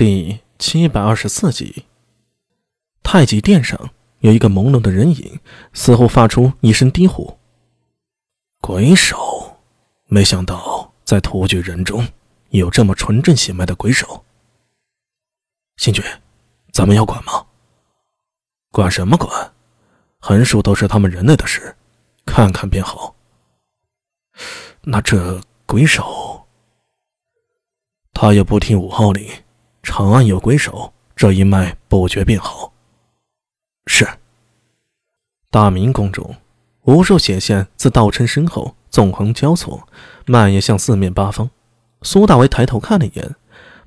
第七百二十四集，太极殿上有一个朦胧的人影，似乎发出一声低呼：“鬼手！”没想到在突厥人中有这么纯正血脉的鬼手。星爵，咱们要管吗？管什么管？横竖都是他们人类的事，看看便好。那这鬼手，他也不听五号令。长安有鬼手，这一脉不绝便好。是。大明宫中，无数血线自道琛身后纵横交错，蔓延向四面八方。苏大为抬头看了一眼，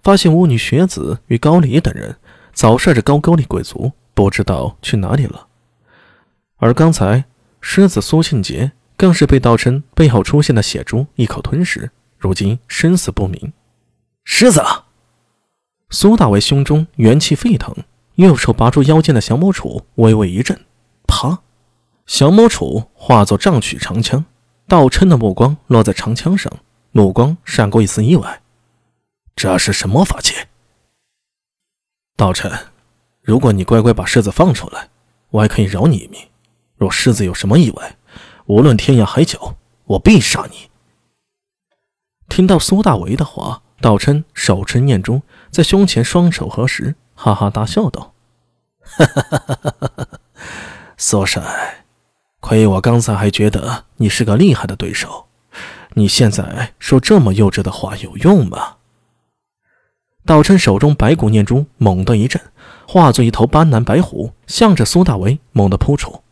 发现巫女雪子与高丽等人早率着高句丽贵族不知道去哪里了。而刚才狮子苏庆杰更是被道琛背后出现的血珠一口吞噬，如今生死不明。狮子。苏大为胸中元气沸腾，右手拔出腰间的降魔杵，微微一震，啪！降魔杵化作丈取长枪。道琛的目光落在长枪上，目光闪过一丝意外：“这是什么法器？”道琛，如果你乖乖把狮子放出来，我还可以饶你一命；若狮子有什么意外，无论天涯海角，我必杀你。听到苏大为的话。道琛手持念珠，在胸前双手合十，哈哈大笑道：“哈哈哈哈哈哈！苏帅，亏我刚才还觉得你是个厉害的对手，你现在说这么幼稚的话有用吗？”道琛手中白骨念珠猛地一震，化作一头斑斓白虎，向着苏大为猛地扑出。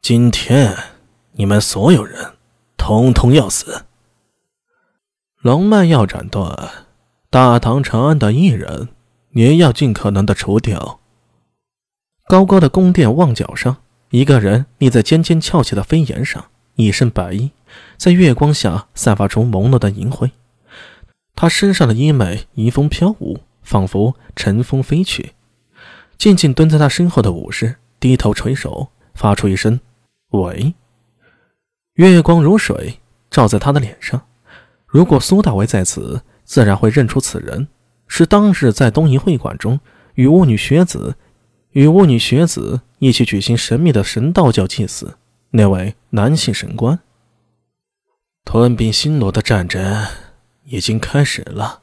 今天你们所有人，统统要死！龙脉要斩断，大唐长安的艺人也要尽可能的除掉。高高的宫殿望角上，一个人立在尖尖翘起的飞檐上，一身白衣，在月光下散发出朦胧的银辉。他身上的衣袂迎风飘舞，仿佛乘风飞去。静静蹲在他身后的武士低头垂首，发出一声“喂”。月光如水，照在他的脸上。如果苏大为在此，自然会认出此人是当日在东瀛会馆中与巫女学子、与巫女学子一起举行神秘的神道教祭祀那位男性神官。吞并新罗的战争已经开始了，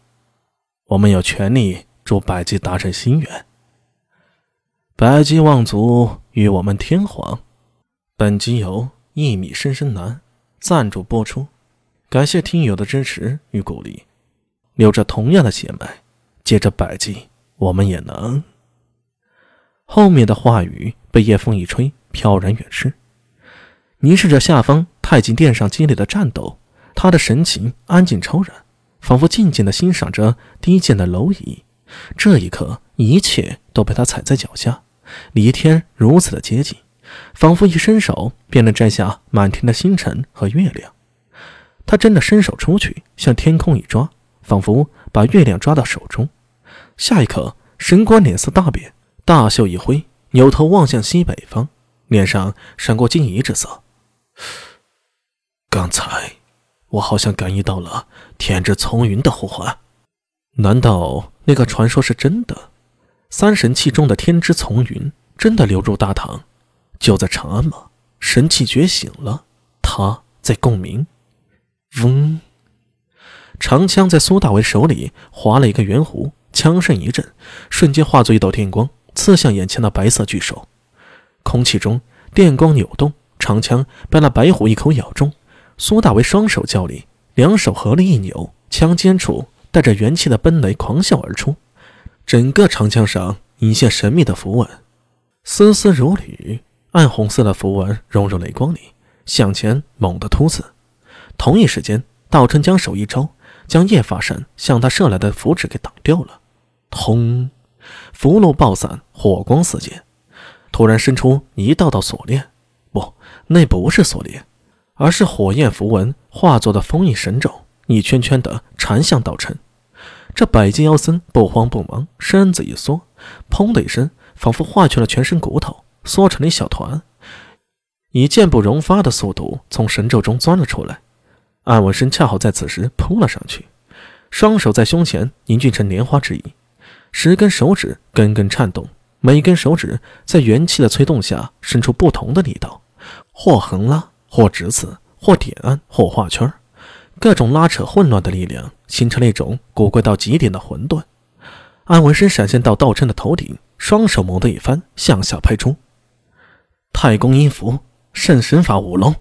我们有权利助百济达成心愿。百济望族与我们天皇。本集由一米深深男赞助播出。感谢听友的支持与鼓励，有着同样的血脉，借着百计，我们也能。后面的话语被夜风一吹，飘然远逝。凝视着下方太极殿上激烈的战斗，他的神情安静超然，仿佛静静的欣赏着低贱的蝼蚁。这一刻，一切都被他踩在脚下，离天如此的接近，仿佛一伸手便能摘下满天的星辰和月亮。他真的伸手出去，向天空一抓，仿佛把月亮抓到手中。下一刻，神官脸色大变，大袖一挥，扭头望向西北方，脸上闪过惊疑之色。刚才，我好像感应到了天之从云的呼唤。难道那个传说是真的？三神器中的天之从云真的流入大唐，就在长安吗？神器觉醒了，他在共鸣。嗡！长枪在苏大为手里划了一个圆弧，枪声一震，瞬间化作一道电光，刺向眼前的白色巨兽。空气中电光扭动，长枪被那白虎一口咬中。苏大为双手交力，两手合力一扭，枪尖处带着元气的奔雷狂啸而出。整个长枪上隐现神秘的符文，丝丝如缕，暗红色的符文融入雷光里，向前猛地突刺。同一时间，道琛将手一招，将叶法神向他射来的符纸给挡掉了。通！符箓爆散，火光四溅。突然伸出一道道锁链，不，那不是锁链，而是火焰符文化作的封印神咒，一圈圈的缠向道琛。这百金妖僧不慌不忙，身子一缩，砰的一声，仿佛化去了全身骨头，缩成了一小团，以箭不容发的速度从神咒中钻了出来。安文生恰好在此时扑了上去，双手在胸前凝聚成莲花之意，十根手指根根颤动，每根手指在元气的催动下伸出不同的力道，或横拉，或直刺，或点按，或画圈，各种拉扯混乱的力量形成了一种古怪到极点的混沌。安文生闪现到道琛的头顶，双手猛地一翻，向下拍出。太公音符，圣神法五龙。